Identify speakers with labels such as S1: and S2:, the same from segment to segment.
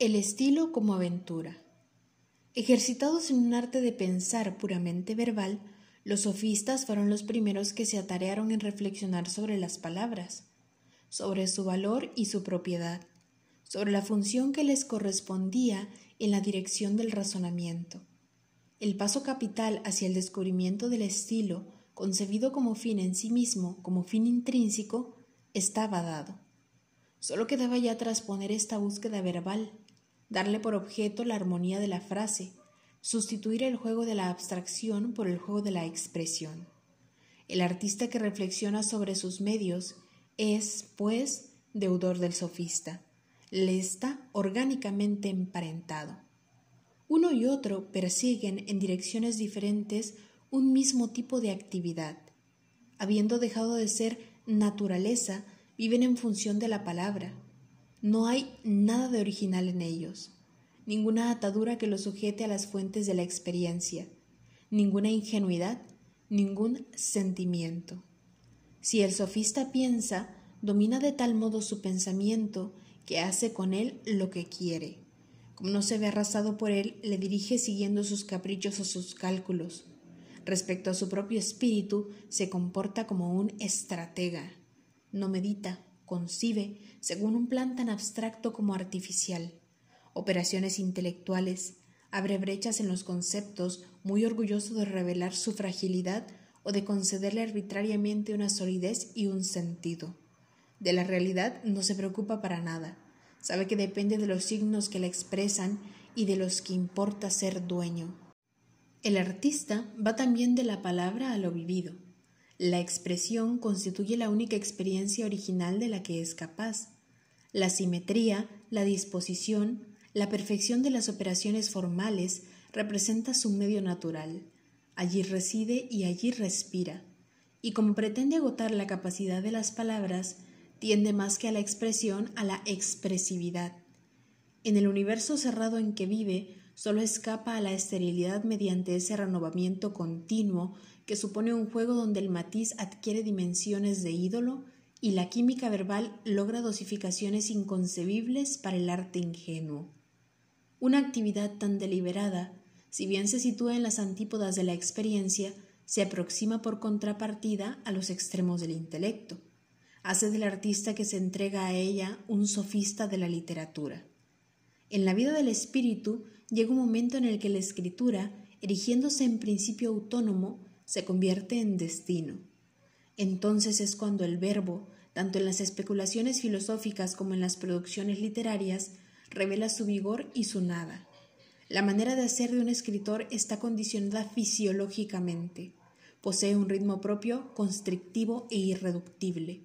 S1: El estilo como aventura. Ejercitados en un arte de pensar puramente verbal, los sofistas fueron los primeros que se atarearon en reflexionar sobre las palabras, sobre su valor y su propiedad, sobre la función que les correspondía en la dirección del razonamiento. El paso capital hacia el descubrimiento del estilo, concebido como fin en sí mismo, como fin intrínseco, estaba dado. Solo quedaba ya trasponer esta búsqueda verbal, darle por objeto la armonía de la frase, sustituir el juego de la abstracción por el juego de la expresión. El artista que reflexiona sobre sus medios es, pues, deudor del sofista, le está orgánicamente emparentado. Uno y otro persiguen en direcciones diferentes un mismo tipo de actividad. Habiendo dejado de ser naturaleza, viven en función de la palabra. No hay nada de original en ellos, ninguna atadura que los sujete a las fuentes de la experiencia, ninguna ingenuidad, ningún sentimiento. Si el sofista piensa, domina de tal modo su pensamiento que hace con él lo que quiere como no se ve arrasado por él, le dirige siguiendo sus caprichos o sus cálculos. Respecto a su propio espíritu, se comporta como un estratega. No medita, concibe, según un plan tan abstracto como artificial. Operaciones intelectuales, abre brechas en los conceptos, muy orgulloso de revelar su fragilidad o de concederle arbitrariamente una solidez y un sentido. De la realidad no se preocupa para nada Sabe que depende de los signos que la expresan y de los que importa ser dueño. El artista va también de la palabra a lo vivido. La expresión constituye la única experiencia original de la que es capaz. La simetría, la disposición, la perfección de las operaciones formales representa su medio natural. Allí reside y allí respira. Y como pretende agotar la capacidad de las palabras, tiende más que a la expresión a la expresividad. En el universo cerrado en que vive, solo escapa a la esterilidad mediante ese renovamiento continuo que supone un juego donde el matiz adquiere dimensiones de ídolo y la química verbal logra dosificaciones inconcebibles para el arte ingenuo. Una actividad tan deliberada, si bien se sitúa en las antípodas de la experiencia, se aproxima por contrapartida a los extremos del intelecto hace del artista que se entrega a ella un sofista de la literatura. En la vida del espíritu llega un momento en el que la escritura, erigiéndose en principio autónomo, se convierte en destino. Entonces es cuando el verbo, tanto en las especulaciones filosóficas como en las producciones literarias, revela su vigor y su nada. La manera de hacer de un escritor está condicionada fisiológicamente. Posee un ritmo propio, constrictivo e irreductible.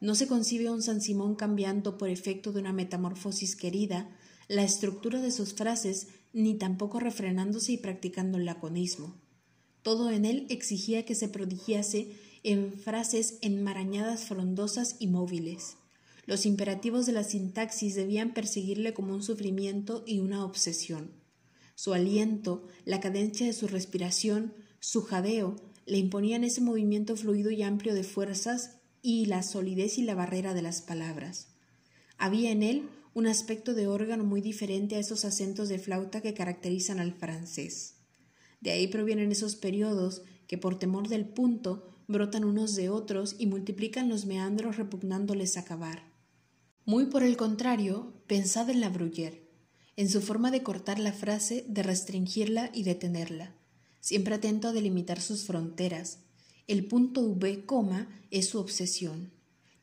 S1: No se concibe un San Simón cambiando por efecto de una metamorfosis querida la estructura de sus frases, ni tampoco refrenándose y practicando el laconismo. Todo en él exigía que se prodigiase en frases enmarañadas, frondosas y móviles. Los imperativos de la sintaxis debían perseguirle como un sufrimiento y una obsesión. Su aliento, la cadencia de su respiración, su jadeo, le imponían ese movimiento fluido y amplio de fuerzas y la solidez y la barrera de las palabras. Había en él un aspecto de órgano muy diferente a esos acentos de flauta que caracterizan al francés. De ahí provienen esos periodos que por temor del punto brotan unos de otros y multiplican los meandros repugnándoles acabar. Muy por el contrario, pensad en la Bruyère, en su forma de cortar la frase, de restringirla y detenerla, siempre atento a delimitar sus fronteras, el punto V, coma, es su obsesión.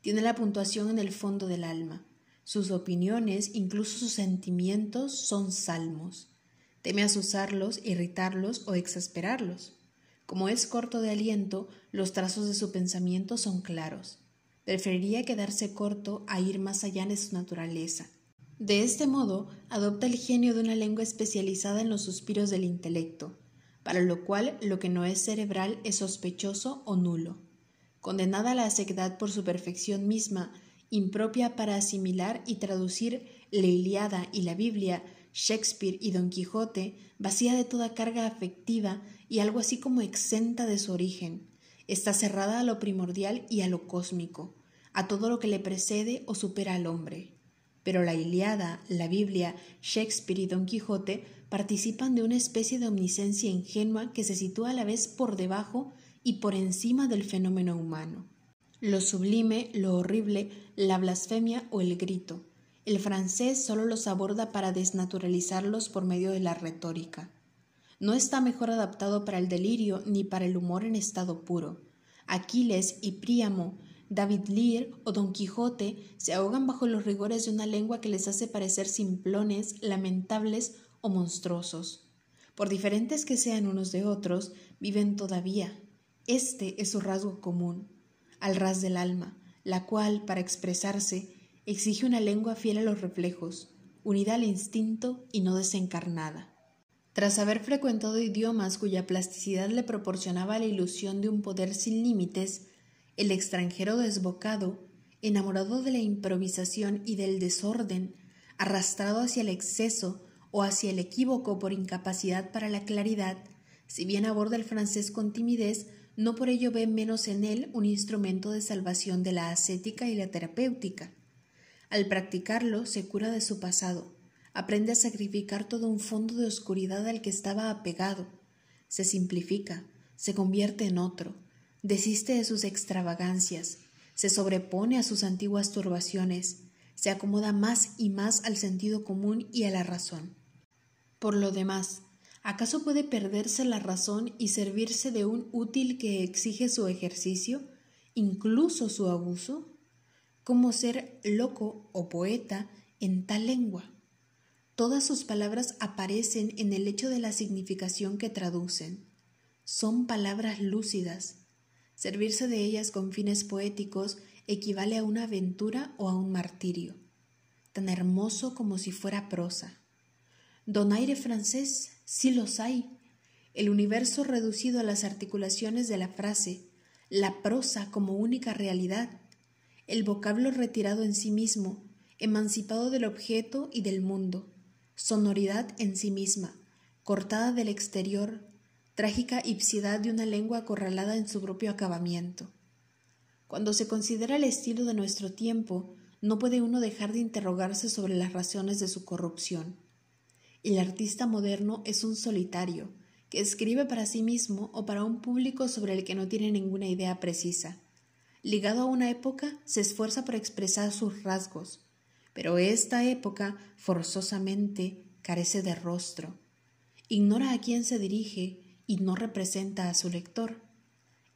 S1: Tiene la puntuación en el fondo del alma. Sus opiniones, incluso sus sentimientos, son salmos. Teme asusarlos, irritarlos o exasperarlos. Como es corto de aliento, los trazos de su pensamiento son claros. Preferiría quedarse corto a ir más allá de su naturaleza. De este modo, adopta el genio de una lengua especializada en los suspiros del intelecto, para lo cual lo que no es cerebral es sospechoso o nulo. Condenada a la sequedad por su perfección misma, impropia para asimilar y traducir la Iliada y la Biblia, Shakespeare y Don Quijote, vacía de toda carga afectiva y algo así como exenta de su origen, está cerrada a lo primordial y a lo cósmico, a todo lo que le precede o supera al hombre. pero la Iliada, la Biblia, Shakespeare y Don Quijote participan de una especie de omniscencia ingenua que se sitúa a la vez por debajo y por encima del fenómeno humano. Lo sublime, lo horrible, la blasfemia o el grito. El francés solo los aborda para desnaturalizarlos por medio de la retórica. No está mejor adaptado para el delirio ni para el humor en estado puro. Aquiles y Príamo David Lear o Don Quijote se ahogan bajo los rigores de una lengua que les hace parecer simplones, lamentables o monstruosos. Por diferentes que sean unos de otros, viven todavía. Este es su rasgo común, al ras del alma, la cual, para expresarse, exige una lengua fiel a los reflejos, unida al instinto y no desencarnada. Tras haber frecuentado idiomas cuya plasticidad le proporcionaba la ilusión de un poder sin límites, el extranjero desbocado, enamorado de la improvisación y del desorden, arrastrado hacia el exceso o hacia el equívoco por incapacidad para la claridad, si bien aborda el francés con timidez, no por ello ve menos en él un instrumento de salvación de la ascética y la terapéutica. Al practicarlo se cura de su pasado, aprende a sacrificar todo un fondo de oscuridad al que estaba apegado, se simplifica, se convierte en otro, desiste de sus extravagancias, se sobrepone a sus antiguas turbaciones, se acomoda más y más al sentido común y a la razón. Por lo demás, ¿acaso puede perderse la razón y servirse de un útil que exige su ejercicio, incluso su abuso? ¿Cómo ser loco o poeta en tal lengua? Todas sus palabras aparecen en el hecho de la significación que traducen. Son palabras lúcidas, Servirse de ellas con fines poéticos equivale a una aventura o a un martirio, tan hermoso como si fuera prosa. Donaire francés, sí los hay. El universo reducido a las articulaciones de la frase, la prosa como única realidad, el vocablo retirado en sí mismo, emancipado del objeto y del mundo, sonoridad en sí misma, cortada del exterior, trágica ipsidad de una lengua acorralada en su propio acabamiento. Cuando se considera el estilo de nuestro tiempo, no puede uno dejar de interrogarse sobre las razones de su corrupción. El artista moderno es un solitario, que escribe para sí mismo o para un público sobre el que no tiene ninguna idea precisa. Ligado a una época, se esfuerza por expresar sus rasgos, pero esta época, forzosamente, carece de rostro. Ignora a quién se dirige y no representa a su lector.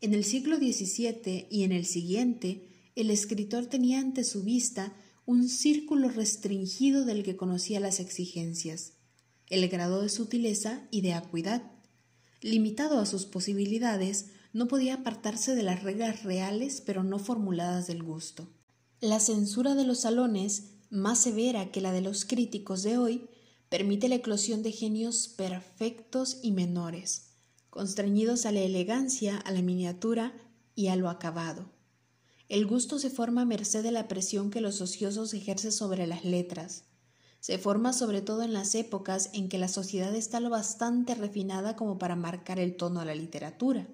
S1: En el siglo XVII y en el siguiente, el escritor tenía ante su vista un círculo restringido del que conocía las exigencias, el grado de sutileza y de acuidad. Limitado a sus posibilidades, no podía apartarse de las reglas reales pero no formuladas del gusto. La censura de los salones, más severa que la de los críticos de hoy, permite la eclosión de genios perfectos y menores constreñidos a la elegancia, a la miniatura y a lo acabado. El gusto se forma a merced de la presión que los ociosos ejercen sobre las letras. Se forma sobre todo en las épocas en que la sociedad está lo bastante refinada como para marcar el tono a la literatura.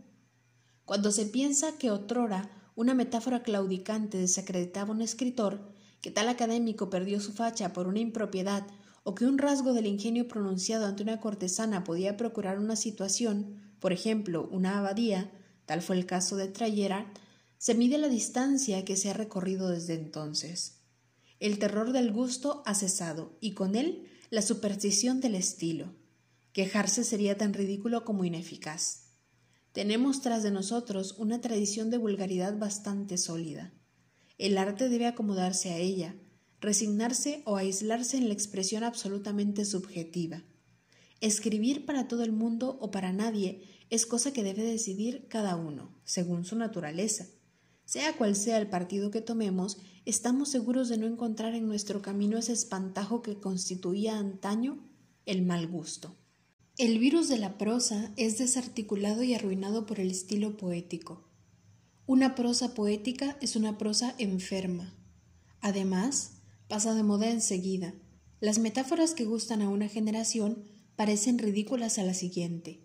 S1: Cuando se piensa que otrora una metáfora claudicante desacreditaba a un escritor, que tal académico perdió su facha por una impropiedad o que un rasgo del ingenio pronunciado ante una cortesana podía procurar una situación, por ejemplo, una abadía, tal fue el caso de Trayera, se mide la distancia que se ha recorrido desde entonces. El terror del gusto ha cesado y con él la superstición del estilo. Quejarse sería tan ridículo como ineficaz. Tenemos tras de nosotros una tradición de vulgaridad bastante sólida. El arte debe acomodarse a ella, resignarse o aislarse en la expresión absolutamente subjetiva. Escribir para todo el mundo o para nadie es cosa que debe decidir cada uno, según su naturaleza. Sea cual sea el partido que tomemos, estamos seguros de no encontrar en nuestro camino ese espantajo que constituía antaño el mal gusto. El virus de la prosa es desarticulado y arruinado por el estilo poético. Una prosa poética es una prosa enferma. Además, pasa de moda enseguida. Las metáforas que gustan a una generación parecen ridículas a la siguiente.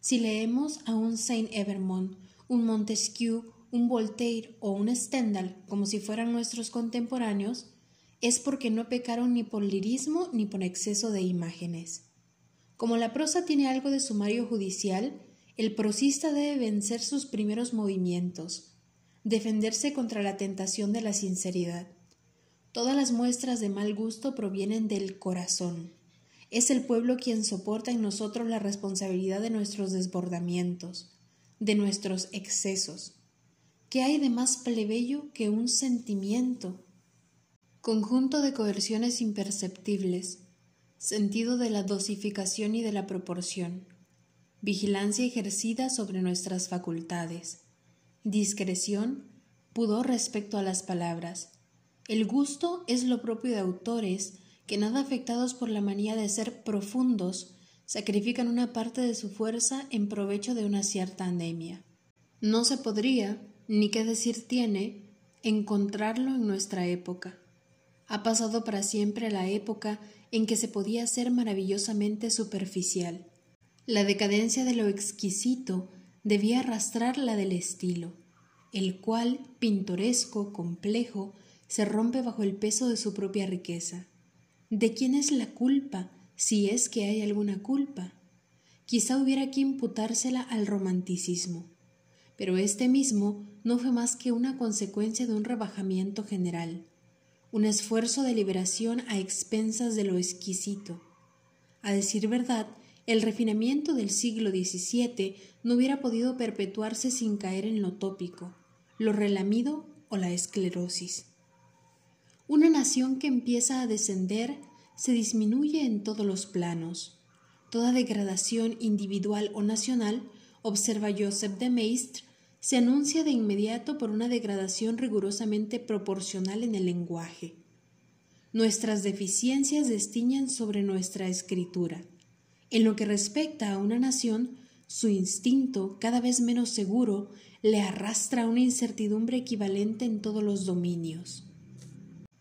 S1: Si leemos a un Saint Evermont, un Montesquieu, un Voltaire o un Stendhal como si fueran nuestros contemporáneos, es porque no pecaron ni por lirismo ni por exceso de imágenes. Como la prosa tiene algo de sumario judicial, el prosista debe vencer sus primeros movimientos, defenderse contra la tentación de la sinceridad. Todas las muestras de mal gusto provienen del corazón. Es el pueblo quien soporta en nosotros la responsabilidad de nuestros desbordamientos, de nuestros excesos. ¿Qué hay de más plebeyo que un sentimiento? Conjunto de coerciones imperceptibles, sentido de la dosificación y de la proporción, vigilancia ejercida sobre nuestras facultades, discreción, pudor respecto a las palabras. El gusto es lo propio de autores que, nada afectados por la manía de ser profundos, sacrifican una parte de su fuerza en provecho de una cierta anemia. No se podría, ni qué decir tiene, encontrarlo en nuestra época. Ha pasado para siempre la época en que se podía ser maravillosamente superficial. La decadencia de lo exquisito debía arrastrar la del estilo, el cual, pintoresco, complejo, se rompe bajo el peso de su propia riqueza. ¿De quién es la culpa, si es que hay alguna culpa? Quizá hubiera que imputársela al romanticismo pero este mismo no fue más que una consecuencia de un rebajamiento general, un esfuerzo de liberación a expensas de lo exquisito. A decir verdad, el refinamiento del siglo XVII no hubiera podido perpetuarse sin caer en lo tópico, lo relamido o la esclerosis. Una nación que empieza a descender se disminuye en todos los planos. Toda degradación individual o nacional observa Joseph de Maistre, se anuncia de inmediato por una degradación rigurosamente proporcional en el lenguaje. Nuestras deficiencias destiñan sobre nuestra escritura. En lo que respecta a una nación, su instinto, cada vez menos seguro, le arrastra una incertidumbre equivalente en todos los dominios.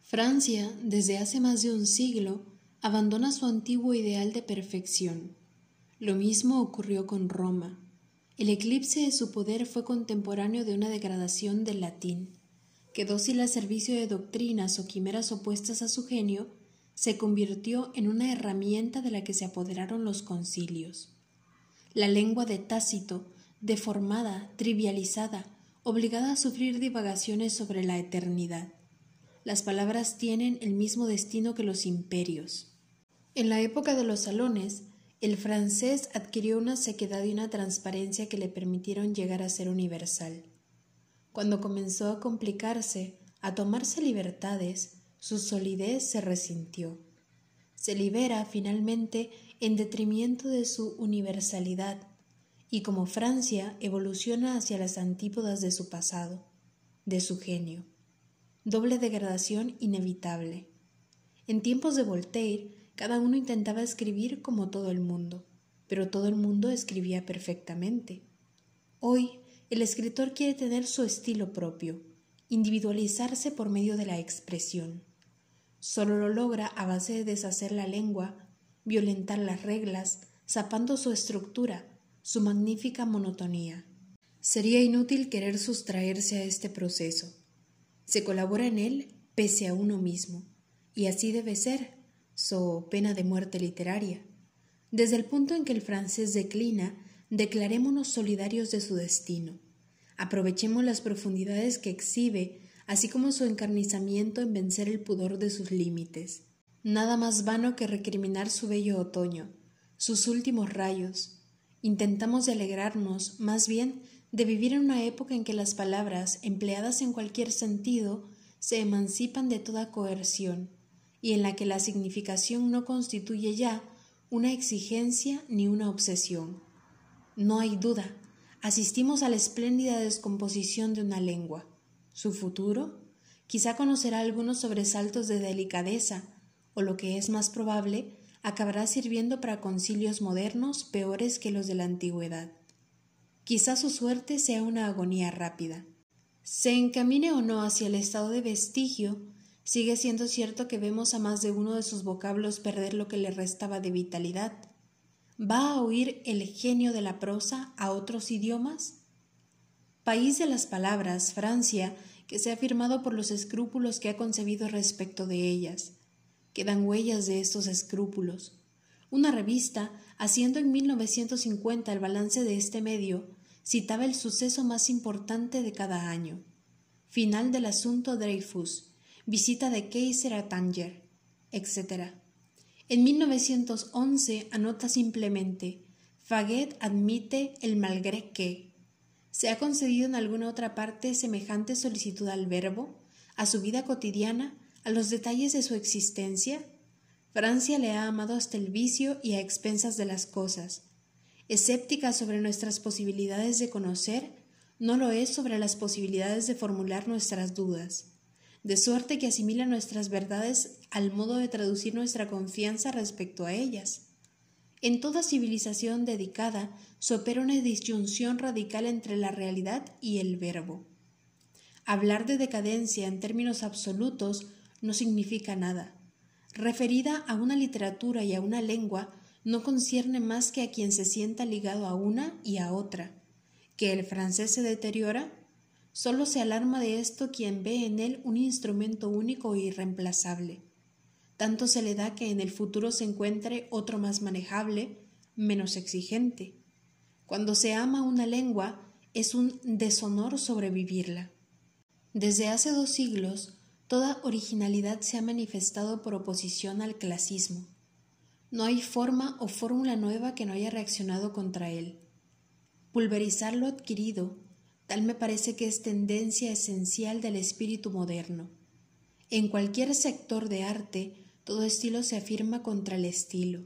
S1: Francia, desde hace más de un siglo, abandona su antiguo ideal de perfección. Lo mismo ocurrió con Roma. El eclipse de su poder fue contemporáneo de una degradación del latín, que dócil al servicio de doctrinas o quimeras opuestas a su genio, se convirtió en una herramienta de la que se apoderaron los concilios. La lengua de Tácito, deformada, trivializada, obligada a sufrir divagaciones sobre la eternidad. Las palabras tienen el mismo destino que los imperios. En la época de los salones, el francés adquirió una sequedad y una transparencia que le permitieron llegar a ser universal. Cuando comenzó a complicarse, a tomarse libertades, su solidez se resintió. Se libera finalmente en detrimento de su universalidad, y como Francia evoluciona hacia las antípodas de su pasado, de su genio. Doble degradación inevitable. En tiempos de Voltaire, cada uno intentaba escribir como todo el mundo, pero todo el mundo escribía perfectamente. Hoy, el escritor quiere tener su estilo propio, individualizarse por medio de la expresión. Solo lo logra a base de deshacer la lengua, violentar las reglas, zapando su estructura, su magnífica monotonía. Sería inútil querer sustraerse a este proceso. Se colabora en él pese a uno mismo, y así debe ser, so pena de muerte literaria. Desde el punto en que el francés declina, declarémonos solidarios de su destino. Aprovechemos las profundidades que exhibe, así como su encarnizamiento en vencer el pudor de sus límites. Nada más vano que recriminar su bello otoño, sus últimos rayos. Intentamos de alegrarnos, más bien, de vivir en una época en que las palabras, empleadas en cualquier sentido, se emancipan de toda coerción y en la que la significación no constituye ya una exigencia ni una obsesión. No hay duda, asistimos a la espléndida descomposición de una lengua. Su futuro quizá conocerá algunos sobresaltos de delicadeza, o lo que es más probable, acabará sirviendo para concilios modernos peores que los de la antigüedad. Quizá su suerte sea una agonía rápida. Se encamine o no hacia el estado de vestigio, Sigue siendo cierto que vemos a más de uno de sus vocablos perder lo que le restaba de vitalidad. ¿Va a oír el genio de la prosa a otros idiomas? País de las palabras, Francia, que se ha firmado por los escrúpulos que ha concebido respecto de ellas. Quedan huellas de estos escrúpulos. Una revista, haciendo en 1950 el balance de este medio, citaba el suceso más importante de cada año. Final del asunto Dreyfus, visita de Kaiser a Tanger, etc. En 1911 anota simplemente Faguet admite el malgré que. ¿Se ha concedido en alguna otra parte semejante solicitud al verbo, a su vida cotidiana, a los detalles de su existencia? Francia le ha amado hasta el vicio y a expensas de las cosas. Escéptica sobre nuestras posibilidades de conocer, no lo es sobre las posibilidades de formular nuestras dudas, de suerte que asimila nuestras verdades al modo de traducir nuestra confianza respecto a ellas. En toda civilización dedicada se opera una disyunción radical entre la realidad y el verbo. Hablar de decadencia en términos absolutos no significa nada. Referida a una literatura y a una lengua, no concierne más que a quien se sienta ligado a una y a otra. ¿Que el francés se deteriora? Solo se alarma de esto quien ve en él un instrumento único e irreemplazable tanto se le da que en el futuro se encuentre otro más manejable, menos exigente. Cuando se ama una lengua, es un deshonor sobrevivirla. Desde hace dos siglos, toda originalidad se ha manifestado por oposición al clasismo. No hay forma o fórmula nueva que no haya reaccionado contra él. Pulverizar lo adquirido, tal me parece que es tendencia esencial del espíritu moderno. En cualquier sector de arte todo estilo se afirma contra el estilo.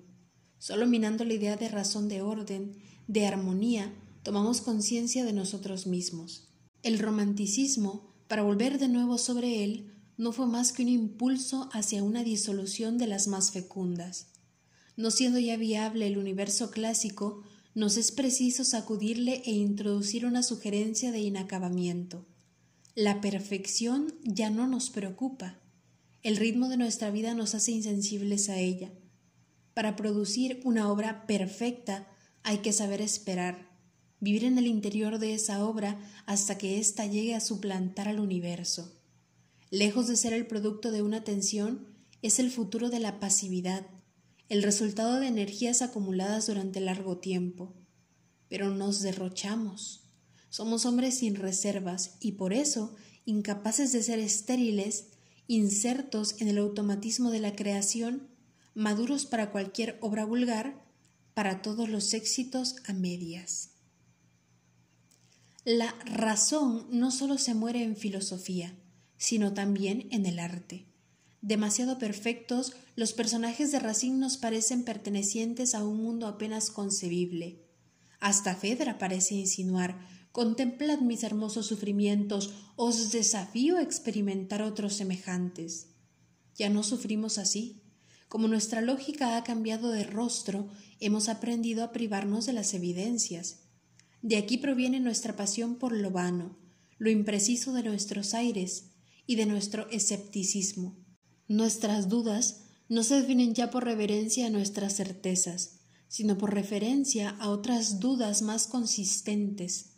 S1: Solo minando la idea de razón de orden, de armonía, tomamos conciencia de nosotros mismos. El romanticismo, para volver de nuevo sobre él, no fue más que un impulso hacia una disolución de las más fecundas. No siendo ya viable el universo clásico, nos es preciso sacudirle e introducir una sugerencia de inacabamiento. La perfección ya no nos preocupa. El ritmo de nuestra vida nos hace insensibles a ella. Para producir una obra perfecta hay que saber esperar, vivir en el interior de esa obra hasta que ésta llegue a suplantar al universo. Lejos de ser el producto de una tensión, es el futuro de la pasividad, el resultado de energías acumuladas durante largo tiempo. Pero nos derrochamos. Somos hombres sin reservas y por eso, incapaces de ser estériles, insertos en el automatismo de la creación, maduros para cualquier obra vulgar, para todos los éxitos a medias. La razón no solo se muere en filosofía, sino también en el arte. Demasiado perfectos, los personajes de Racine nos parecen pertenecientes a un mundo apenas concebible. Hasta Fedra parece insinuar Contemplad mis hermosos sufrimientos, os desafío a experimentar otros semejantes. Ya no sufrimos así. Como nuestra lógica ha cambiado de rostro, hemos aprendido a privarnos de las evidencias. De aquí proviene nuestra pasión por lo vano, lo impreciso de nuestros aires y de nuestro escepticismo. Nuestras dudas no se definen ya por reverencia a nuestras certezas, sino por referencia a otras dudas más consistentes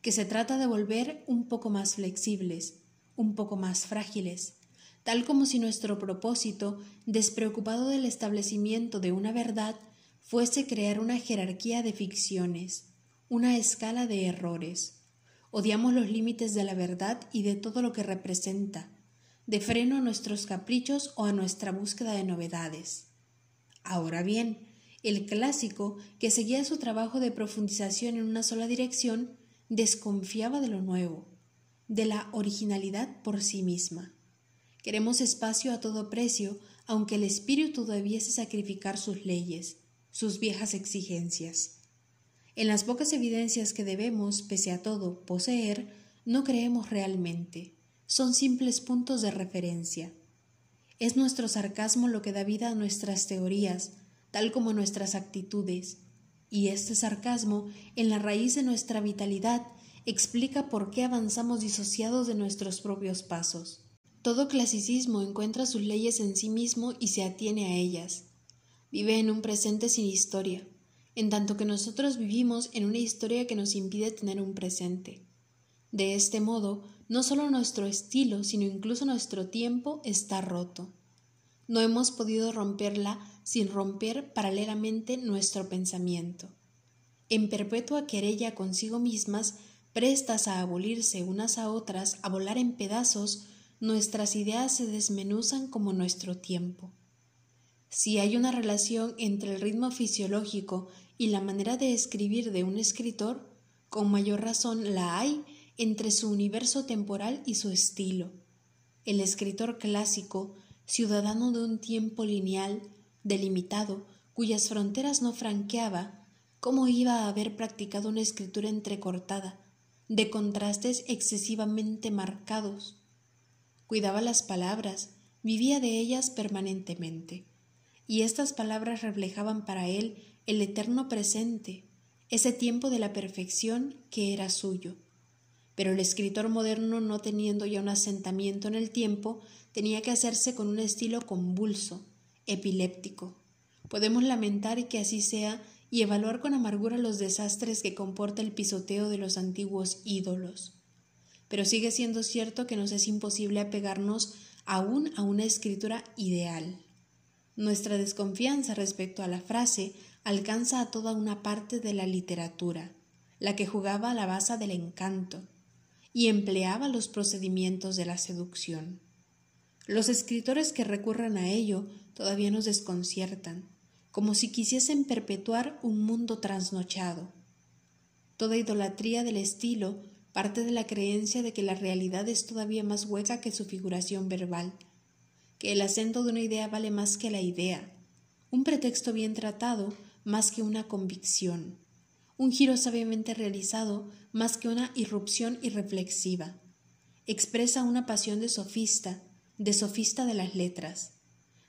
S1: que se trata de volver un poco más flexibles, un poco más frágiles, tal como si nuestro propósito, despreocupado del establecimiento de una verdad, fuese crear una jerarquía de ficciones, una escala de errores. Odiamos los límites de la verdad y de todo lo que representa, de freno a nuestros caprichos o a nuestra búsqueda de novedades. Ahora bien, el clásico, que seguía su trabajo de profundización en una sola dirección, desconfiaba de lo nuevo, de la originalidad por sí misma. Queremos espacio a todo precio, aunque el espíritu debiese sacrificar sus leyes, sus viejas exigencias. En las pocas evidencias que debemos, pese a todo, poseer, no creemos realmente, son simples puntos de referencia. Es nuestro sarcasmo lo que da vida a nuestras teorías, tal como nuestras actitudes, y este sarcasmo, en la raíz de nuestra vitalidad, explica por qué avanzamos disociados de nuestros propios pasos. Todo clasicismo encuentra sus leyes en sí mismo y se atiene a ellas. Vive en un presente sin historia, en tanto que nosotros vivimos en una historia que nos impide tener un presente. De este modo, no solo nuestro estilo, sino incluso nuestro tiempo está roto. No hemos podido romperla sin romper paralelamente nuestro pensamiento. En perpetua querella consigo mismas, prestas a abolirse unas a otras, a volar en pedazos, nuestras ideas se desmenuzan como nuestro tiempo. Si hay una relación entre el ritmo fisiológico y la manera de escribir de un escritor, con mayor razón la hay entre su universo temporal y su estilo. El escritor clásico, ciudadano de un tiempo lineal, delimitado, cuyas fronteras no franqueaba, ¿cómo iba a haber practicado una escritura entrecortada, de contrastes excesivamente marcados? Cuidaba las palabras, vivía de ellas permanentemente, y estas palabras reflejaban para él el eterno presente, ese tiempo de la perfección que era suyo. Pero el escritor moderno, no teniendo ya un asentamiento en el tiempo, tenía que hacerse con un estilo convulso, epiléptico. Podemos lamentar que así sea y evaluar con amargura los desastres que comporta el pisoteo de los antiguos ídolos. Pero sigue siendo cierto que nos es imposible apegarnos aún a una escritura ideal. Nuestra desconfianza respecto a la frase alcanza a toda una parte de la literatura, la que jugaba a la base del encanto y empleaba los procedimientos de la seducción. Los escritores que recurran a ello todavía nos desconciertan, como si quisiesen perpetuar un mundo trasnochado. Toda idolatría del estilo parte de la creencia de que la realidad es todavía más hueca que su figuración verbal, que el acento de una idea vale más que la idea, un pretexto bien tratado más que una convicción, un giro sabiamente realizado más que una irrupción irreflexiva. Expresa una pasión de sofista, de sofista de las letras.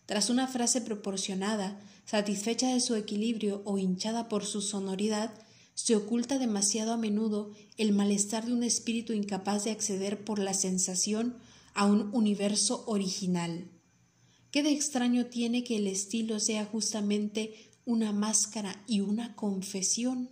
S1: Tras una frase proporcionada, satisfecha de su equilibrio o hinchada por su sonoridad, se oculta demasiado a menudo el malestar de un espíritu incapaz de acceder por la sensación a un universo original. ¿Qué de extraño tiene que el estilo sea justamente una máscara y una confesión.